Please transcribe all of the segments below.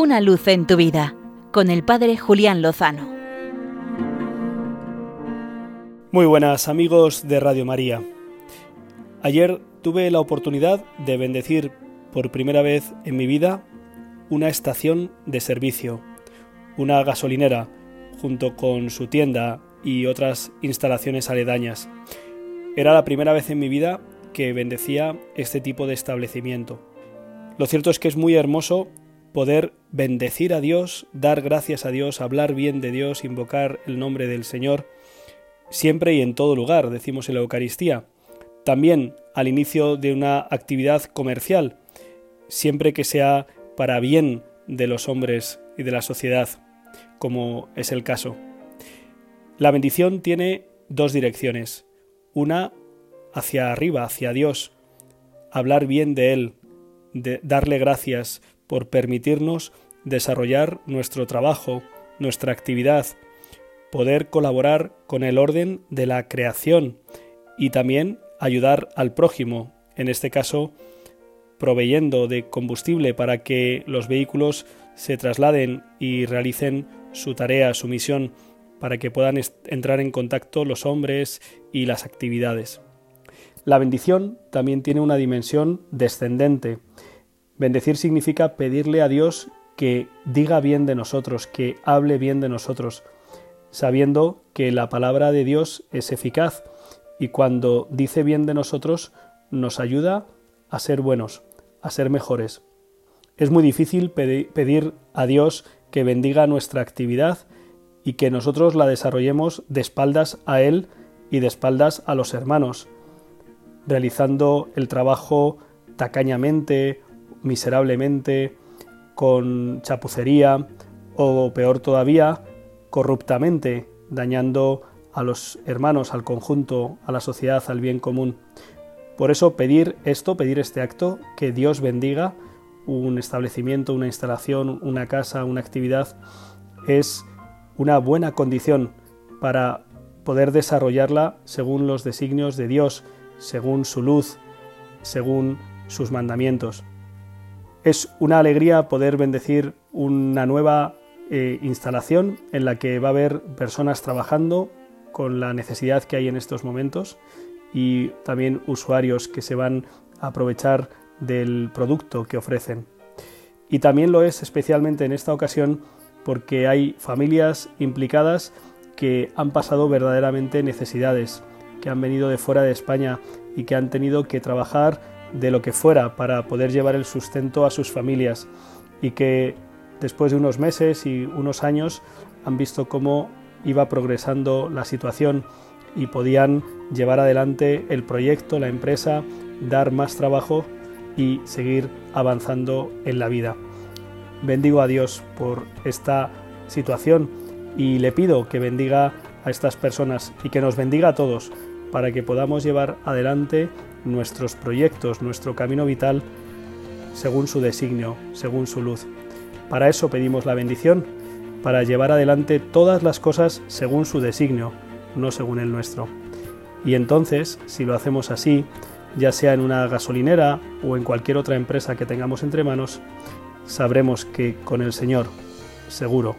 Una luz en tu vida con el Padre Julián Lozano. Muy buenas amigos de Radio María. Ayer tuve la oportunidad de bendecir por primera vez en mi vida una estación de servicio, una gasolinera, junto con su tienda y otras instalaciones aledañas. Era la primera vez en mi vida que bendecía este tipo de establecimiento. Lo cierto es que es muy hermoso poder bendecir a Dios, dar gracias a Dios, hablar bien de Dios, invocar el nombre del Señor, siempre y en todo lugar, decimos en la Eucaristía. También al inicio de una actividad comercial, siempre que sea para bien de los hombres y de la sociedad, como es el caso. La bendición tiene dos direcciones. Una hacia arriba, hacia Dios, hablar bien de Él, de darle gracias por permitirnos desarrollar nuestro trabajo, nuestra actividad, poder colaborar con el orden de la creación y también ayudar al prójimo, en este caso proveyendo de combustible para que los vehículos se trasladen y realicen su tarea, su misión, para que puedan entrar en contacto los hombres y las actividades. La bendición también tiene una dimensión descendente. Bendecir significa pedirle a Dios que diga bien de nosotros, que hable bien de nosotros, sabiendo que la palabra de Dios es eficaz y cuando dice bien de nosotros nos ayuda a ser buenos, a ser mejores. Es muy difícil pedir a Dios que bendiga nuestra actividad y que nosotros la desarrollemos de espaldas a Él y de espaldas a los hermanos realizando el trabajo tacañamente, miserablemente, con chapucería o peor todavía, corruptamente, dañando a los hermanos, al conjunto, a la sociedad, al bien común. Por eso pedir esto, pedir este acto, que Dios bendiga un establecimiento, una instalación, una casa, una actividad, es una buena condición para poder desarrollarla según los designios de Dios, según su luz, según sus mandamientos. Es una alegría poder bendecir una nueva eh, instalación en la que va a haber personas trabajando con la necesidad que hay en estos momentos y también usuarios que se van a aprovechar del producto que ofrecen. Y también lo es especialmente en esta ocasión porque hay familias implicadas que han pasado verdaderamente necesidades, que han venido de fuera de España y que han tenido que trabajar de lo que fuera para poder llevar el sustento a sus familias y que después de unos meses y unos años han visto cómo iba progresando la situación y podían llevar adelante el proyecto, la empresa, dar más trabajo y seguir avanzando en la vida. Bendigo a Dios por esta situación y le pido que bendiga a estas personas y que nos bendiga a todos para que podamos llevar adelante nuestros proyectos, nuestro camino vital, según su designio, según su luz. Para eso pedimos la bendición, para llevar adelante todas las cosas según su designio, no según el nuestro. Y entonces, si lo hacemos así, ya sea en una gasolinera o en cualquier otra empresa que tengamos entre manos, sabremos que con el Señor, seguro,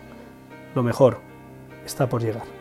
lo mejor está por llegar.